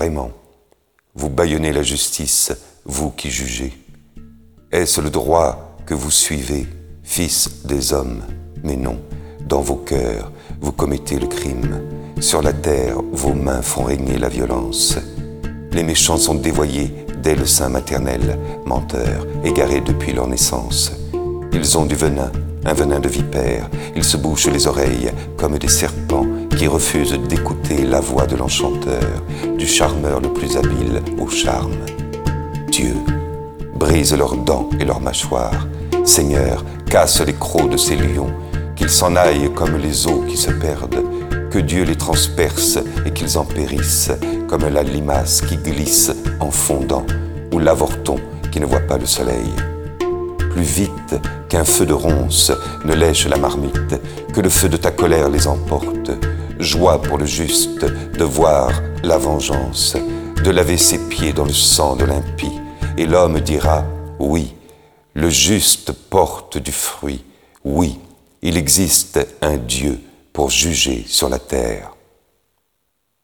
vraiment Vous bâillonnez la justice, vous qui jugez. Est-ce le droit que vous suivez, fils des hommes? Mais non, dans vos cœurs, vous commettez le crime. Sur la terre, vos mains font régner la violence. Les méchants sont dévoyés dès le sein maternel, menteurs, égarés depuis leur naissance. Ils ont du venin, un venin de vipère. Ils se bouchent les oreilles comme des serpents qui refusent d'écouter la voix de l'enchanteur, du charmeur le plus habile au charme. Dieu, brise leurs dents et leurs mâchoires. Seigneur, casse les crocs de ces lions, qu'ils s'en aillent comme les eaux qui se perdent, que Dieu les transperce et qu'ils en périssent, comme la limace qui glisse en fondant, ou l'avorton qui ne voit pas le soleil. Plus vite qu'un feu de ronce ne lèche la marmite, que le feu de ta colère les emporte. Joie pour le juste de voir la vengeance, de laver ses pieds dans le sang de l'impie et l'homme dira, oui, le juste porte du fruit, oui, il existe un Dieu pour juger sur la terre.